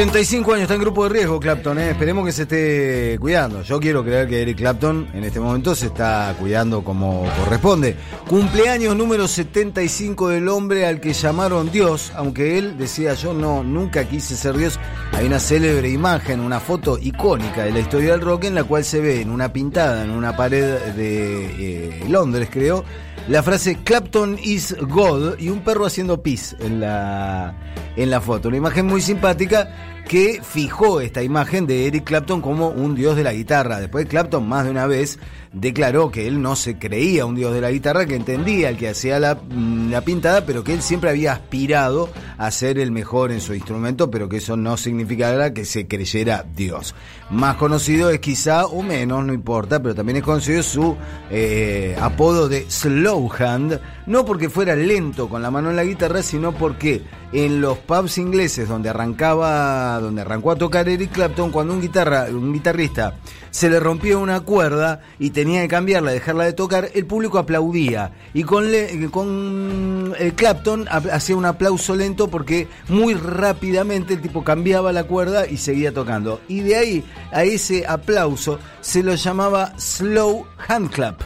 75 años, está en grupo de riesgo Clapton, ¿eh? esperemos que se esté cuidando. Yo quiero creer que Eric Clapton en este momento se está cuidando como corresponde. Cumpleaños número 75 del hombre al que llamaron Dios, aunque él decía yo no, nunca quise ser Dios. Hay una célebre imagen, una foto icónica de la historia del rock en la cual se ve en una pintada en una pared de eh, Londres, creo, la frase Clapton is God y un perro haciendo pis en la, en la foto. Una imagen muy simpática que fijó esta imagen de Eric Clapton como un dios de la guitarra. Después Clapton más de una vez declaró que él no se creía un dios de la guitarra, que entendía el que hacía la, mm, la, pintada, pero que él siempre había aspirado a ser el mejor en su instrumento, pero que eso no significara que se creyera dios. Más conocido es quizá, o menos, no importa, pero también es conocido su eh, apodo de Slow Hand, no porque fuera lento con la mano en la guitarra, sino porque en los pubs ingleses donde arrancaba, donde arrancó a tocar Eric Clapton, cuando un guitarra, un guitarrista se le rompía una cuerda y tenía que cambiarla, dejarla de tocar, el público aplaudía. Y con, le, con eh, Clapton hacía un aplauso lento porque muy rápidamente el tipo cambiaba la cuerda y seguía tocando. Y de ahí a ese aplauso se lo llamaba slow hand clap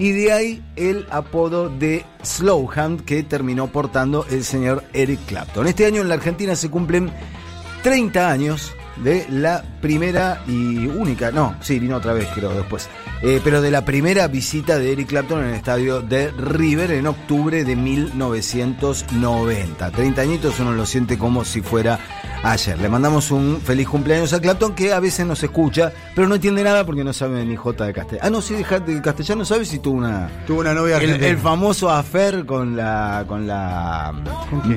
y de ahí el apodo de Slowhand que terminó portando el señor Eric Clapton. Este año en la Argentina se cumplen 30 años de la primera y única, no, sí, vino otra vez creo después, eh, pero de la primera visita de Eric Clapton en el estadio de River en octubre de 1990. 30 añitos uno lo siente como si fuera ayer. Le mandamos un feliz cumpleaños a Clapton que a veces nos escucha, pero no entiende nada porque no sabe ni J de castellano. Ah, no, sí, de castellano sabe si tuvo una. Tuvo una novia el, el, famoso afer con la. con la.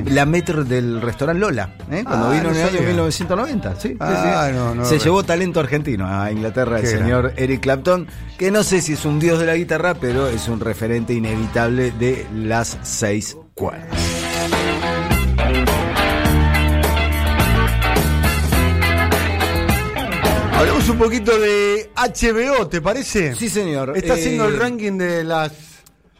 la metro del restaurante Lola, ¿eh? cuando Ah, vino no en el año sabía. 1990. Sí, Ah, sí. no, no, Se llevó talento argentino a Inglaterra el señor Eric Clapton, que no sé si es un dios de la guitarra, pero es un referente inevitable de las seis cuerdas. Hablemos un poquito de HBO, ¿te parece? Sí, señor. Está Eh, haciendo el ranking de las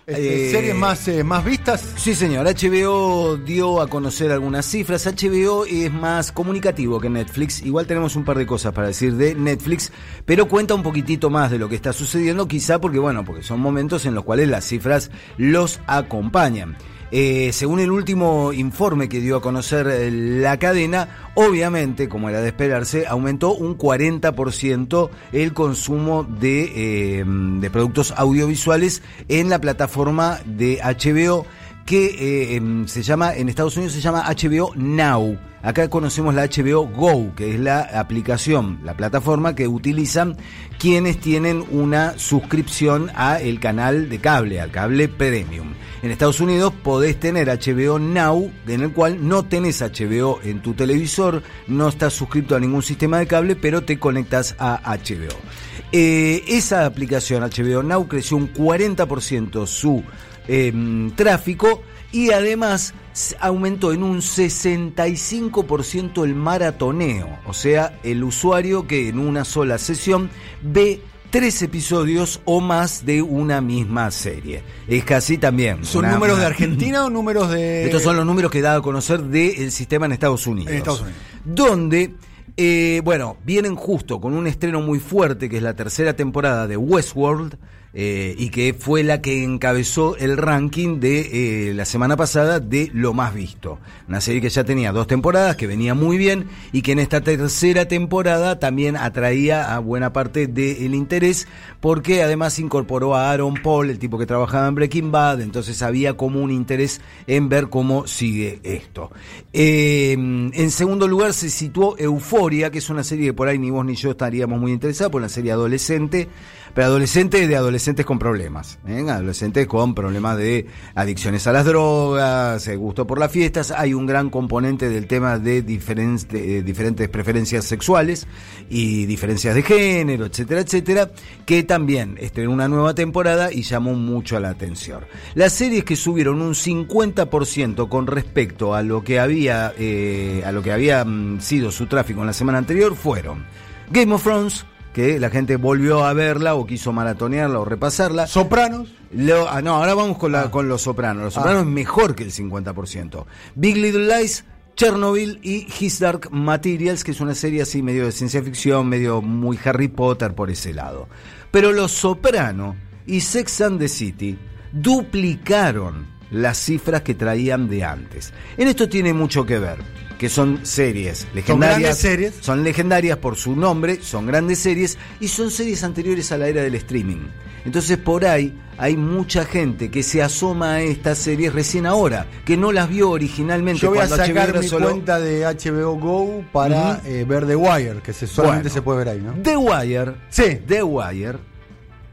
este, eh, series más, eh, más vistas. Sí, señor. HBO dio a conocer algunas cifras. HBO es más comunicativo que Netflix. Igual tenemos un par de cosas para decir de Netflix, pero cuenta un poquitito más de lo que está sucediendo, quizá porque, bueno, porque son momentos en los cuales las cifras los acompañan. Eh, según el último informe que dio a conocer eh, la cadena, obviamente, como era de esperarse, aumentó un 40% el consumo eh, de productos audiovisuales en la plataforma de HBO que eh, em, se llama, en Estados Unidos se llama HBO Now. Acá conocemos la HBO Go, que es la aplicación, la plataforma que utilizan quienes tienen una suscripción a el canal de cable, al cable premium. En Estados Unidos podés tener HBO Now, en el cual no tenés HBO en tu televisor, no estás suscrito a ningún sistema de cable, pero te conectas a HBO. Eh, esa aplicación HBO Now creció un 40% su eh, tráfico y además aumentó en un 65% el maratoneo, o sea, el usuario que en una sola sesión ve tres episodios o más de una misma serie. Es casi también. ¿Son una- números de Argentina o números de.? estos son los números que da a conocer del sistema en Estados Unidos. En Estados Unidos. Donde, eh, bueno, vienen justo con un estreno muy fuerte, que es la tercera temporada de Westworld, eh, y que fue la que encabezó el ranking de eh, la semana pasada de lo más visto. Una serie que ya tenía dos temporadas, que venía muy bien, y que en esta tercera temporada también atraía a buena parte del interés, porque además incorporó a Aaron Paul, el tipo que trabajaba en Breaking Bad, entonces había como un interés en ver cómo sigue esto. Eh, en segundo lugar se situó Euforia, que es una serie que por ahí ni vos ni yo estaríamos muy interesados, por una serie adolescente, pero adolescente de adolescentes con problemas, ¿eh? adolescentes con problemas de adicciones a las drogas, eh, gusto por las fiestas, hay un gran componente del tema de, eh, diferentes preferencias sexuales y diferencias de género, etcétera, etcétera, que también estrenó una nueva temporada y llamó mucho la atención. Las series que subieron un 50% con respecto a lo que había, a lo que había mm, sido su tráfico en la semana anterior fueron Game of Thrones, que la gente volvió a verla o quiso maratonearla o repasarla. Sopranos. Lo- ah, no, ahora vamos con, la, Ah. con Los Sopranos. Los Ah. Sopranos es mejor que el 50%. Big Little Lies Chernobyl y His Dark Materials, que es una serie así medio de ciencia ficción, medio muy Harry Potter por ese lado. Pero Los Soprano y Sex and the City duplicaron las cifras que traían de antes. En esto tiene mucho que ver, que son series legendarias. grandes series. Son legendarias por su nombre, son grandes series y son series anteriores a la era del streaming. Entonces por ahí hay mucha gente que se asoma a estas series recién ahora, que no las vio originalmente. Yo voy a cuando HBO sacar era mi solo- cuenta de HBO Go para eh, ver The Wire, que se, solamente Bueno. se puede ver ahí, ¿no? The Wire, Sí. The Wire,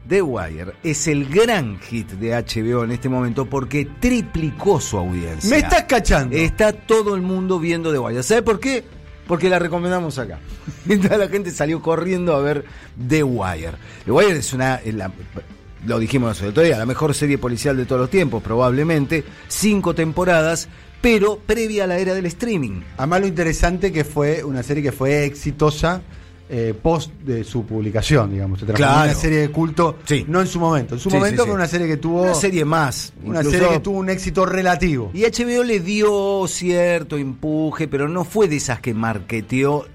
The Wire es el gran hit de HBO en este momento porque triplicó su audiencia. Me estás cachando. Está todo el mundo viendo The Wire. ¿Sabe por qué? Porque la recomendamos acá. Toda la gente salió corriendo a ver The Wire. The Wire es una. es la- lo dijimos el otro día, la mejor serie policial de todos los tiempos, probablemente. Cinco temporadas, pero previa a la era del streaming. Además lo interesante que fue una serie que fue exitosa eh, post de su publicación, digamos. Se transformó en Claro. una serie de culto, Sí. no en su momento. En su Sí, momento sí. fue una serie que tuvo Una serie más. una incluso- serie que tuvo un éxito relativo. Y HBO le dio cierto empuje, pero no fue de esas que marketeó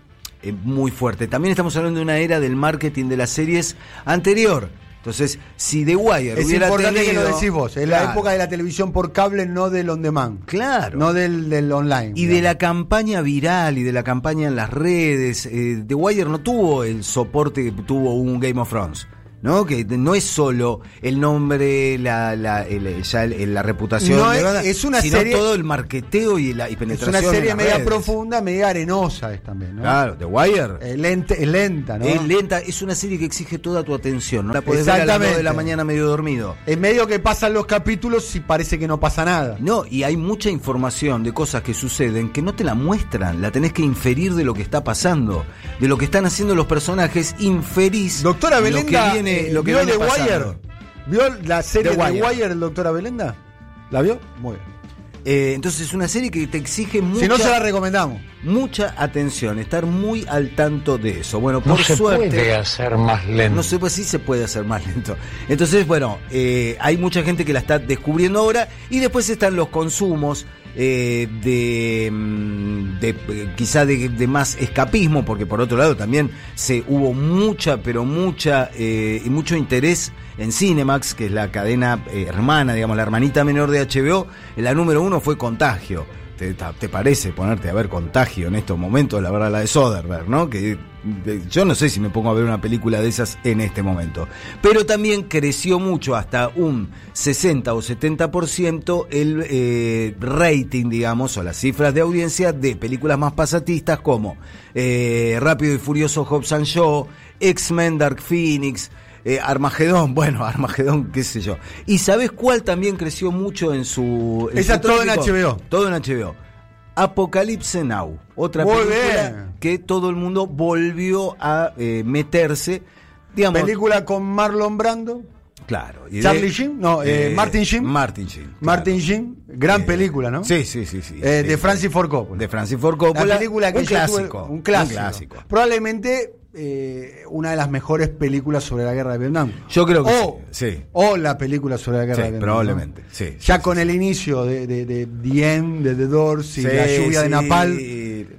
eh, muy fuerte. También estamos hablando de una era del marketing de las series anterior. Entonces, si The Wire Es hubiera importante tenido... que lo decís vos. Es la época de la televisión por cable, no del on demand. Claro. No del, del online. Y de la campaña viral y de la campaña en las redes, eh, The Wire no tuvo el soporte que tuvo un Game of Thrones. ¿No? Que no es solo el nombre, la, la, el- ya el- la reputación, No de es- verdad, es una sino serie- todo el marketeo y la y Es penetración. una en serie media redes. profunda, media arenosa es también, ¿no? Claro, The Wire. Eh, lenta, es lenta, ¿no? Es lenta, es una serie que exige toda tu atención. No la podés ver a las 2 de la mañana medio dormido. En medio que pasan los capítulos y parece que no pasa nada. No, y hay mucha información de cosas que suceden que no te la muestran, la tenés que inferir de lo que está pasando, de lo que están haciendo los personajes, inferís Doctora lo Belenda, que viene, eh, lo que ¿vio viene The. Wire? ¿Vio la serie The The Wire. Wire, el doctora Belenda? ¿La vio? Muy bien. Eh, entonces es una serie que te exige mucha, Si no, se la recomendamos. mucha atención, estar muy al tanto de eso. Bueno, por No se suerte. puede hacer más lento. No sé, pues sí se puede hacer más lento. Entonces, bueno, eh, hay mucha gente que la está descubriendo ahora y después están los consumos eh, de, mm, de, eh, quizá de, de más escapismo, porque por otro lado también se hubo mucha, pero mucha eh, y mucho interés en Cinemax, que es la cadena eh, hermana, digamos, la hermanita menor de HBO. La número uno fue Contagio. ¿Te, parece ponerte a ver Contagio en estos momentos? La verdad, la de Soderbergh, ¿no? Que yo no sé si me pongo a ver una película de esas en este momento. Pero también creció mucho, hasta un 60 o 70% el eh, rating, digamos, o las cifras de audiencia de películas más pasatistas como eh, Rápido y Furioso Hobbs and Shaw, X-Men Dark Phoenix, eh, Armagedón, bueno, Armagedón, qué sé yo. ¿Y sabes cuál también creció mucho en su... en Esa su todo en? HBO. Todo en HBO. Apocalipse Now, otra Muy película bien. que todo el mundo volvió a eh, meterse, digamos, Película con Marlon Brando, claro. y de- Charlie Sheen, no, eh, Martin Sheen. Martin Sheen. claro. Martin Sheen, gran Eh, película, ¿no? Sí, sí, sí, sí. Eh, de. Francis Ford Coppola. De Francis Ford Coppola. La película que un tuve- clásico, un clásico. un clásico. Probablemente eh, una de las mejores películas sobre la guerra de Vietnam. Yo creo que o, sí. O la película sobre la guerra Sí, de Vietnam. probablemente, ¿no? sí, ya sí, con sí, el inicio de, de, de The End, de The Doors y la lluvia de sí, Napalm.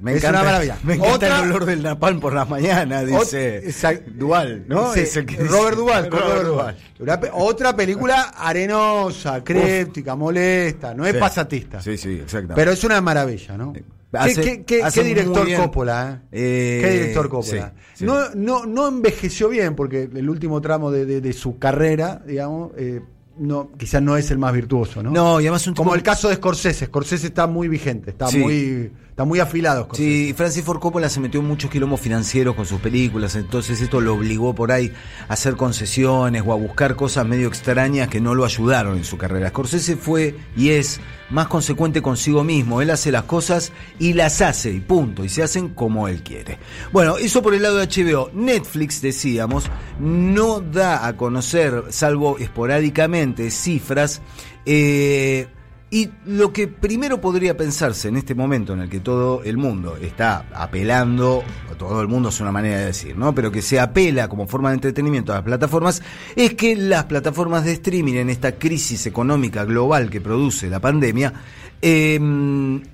Me es encanta, una maravilla. Me encanta Otra- el olor del napalm por las mañanas, dice exact- Dual, ¿no? Sí, Es el que dice- Robert Duval, pe- otra película arenosa, críptica, molesta, no es Sí. pasatista. Sí, sí, exactamente. Pero es una maravilla, ¿no? Hace- ¿Qué, qué- hace qué director. Coppola? eh? Eh, ¿Qué director Coppola? sí, sí. No, no, no envejeció bien, porque el último tramo de, de- de su carrera, digamos, eh, no, quizás no es el más virtuoso, ¿no? No, y además un Como el caso de Scorsese. Scorsese está muy vigente, está Sí. muy está muy afilado. Scorsese. Sí, Francis Ford Coppola se metió en muchos quilombos financieros con sus películas, entonces esto lo obligó por ahí a hacer concesiones o a buscar cosas medio extrañas que no lo ayudaron en su carrera. Scorsese fue y es más consecuente consigo mismo, él hace las cosas y las hace y punto, y se hacen como él quiere. Bueno, eso por el lado de HBO. Netflix, decíamos, no da a conocer, salvo esporádicamente, cifras. eh, y lo que primero podría pensarse en este momento en el que todo el mundo está apelando, todo el mundo es una manera de decir, ¿no? Pero que se apela como forma de entretenimiento a las plataformas, es que las plataformas de streaming en esta crisis económica global que produce la pandemia, eh,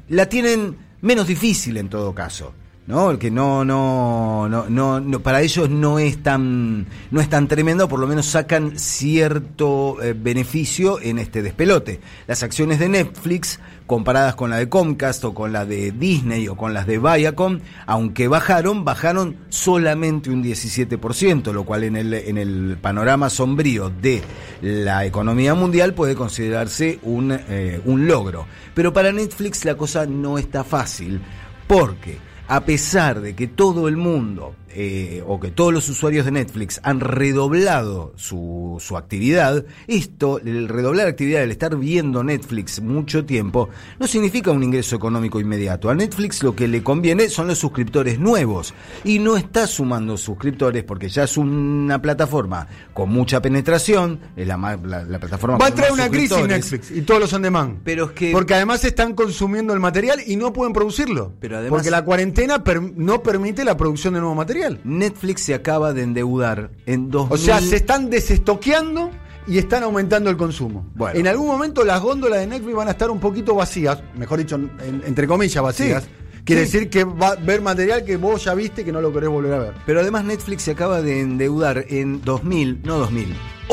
la tienen menos difícil en todo caso. ¿No? Que no, no, no, no, para ellos no es tan, no es tan tremendo, por lo menos sacan cierto eh, beneficio en este despelote. Las acciones de Netflix, comparadas con la de Comcast o con la de Disney o con las de Viacom, aunque bajaron, bajaron solamente un 17%, lo cual en el, en el panorama sombrío de la economía mundial puede considerarse un, eh, un logro. Pero para Netflix la cosa no está fácil, porque a pesar de que todo el mundo eh, o que todos los usuarios de Netflix han redoblado su, su actividad, esto, el redoblar actividad, el estar viendo Netflix mucho tiempo, no significa un ingreso económico inmediato. A Netflix lo que le conviene son los suscriptores nuevos y no está sumando suscriptores porque ya es una plataforma con mucha penetración, es la, la, plataforma Va a traer una crisis Netflix y todos los on demand. Pero es que, porque además están consumiendo el material y no pueden producirlo. Pero además, porque la cuarentena no permite la producción de nuevo material. Netflix se acaba de endeudar en dos O sea, se están desestoqueando y están aumentando el consumo. En algún momento las góndolas de Netflix van a estar un poquito vacías, mejor dicho, entre comillas vacías. Quiere decir que va a ver material que vos ya viste que no lo querés volver a ver. Pero además Netflix se acaba de endeudar en 2.000, no 2.000,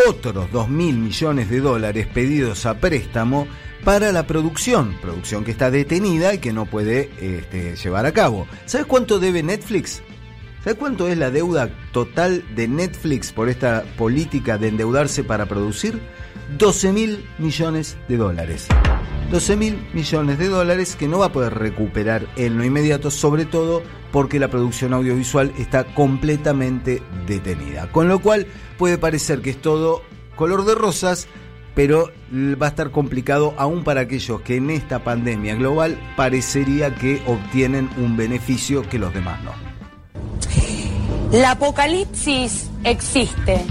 otros 2.000 millones de dólares pedidos a préstamo para la producción, producción que está detenida y que no puede este, llevar a cabo. ¿Sabes cuánto debe Netflix? ¿Sabes cuánto es la deuda total de Netflix por esta política de endeudarse para producir? 12 mil millones de dólares. 12 mil millones de dólares que no va a poder recuperar en lo inmediato, sobre todo porque la producción audiovisual está completamente detenida. Con lo cual puede parecer que es todo color de rosas, pero va a estar complicado aún para aquellos que en esta pandemia global parecería que obtienen un beneficio que los demás no. La apocalipsis existe.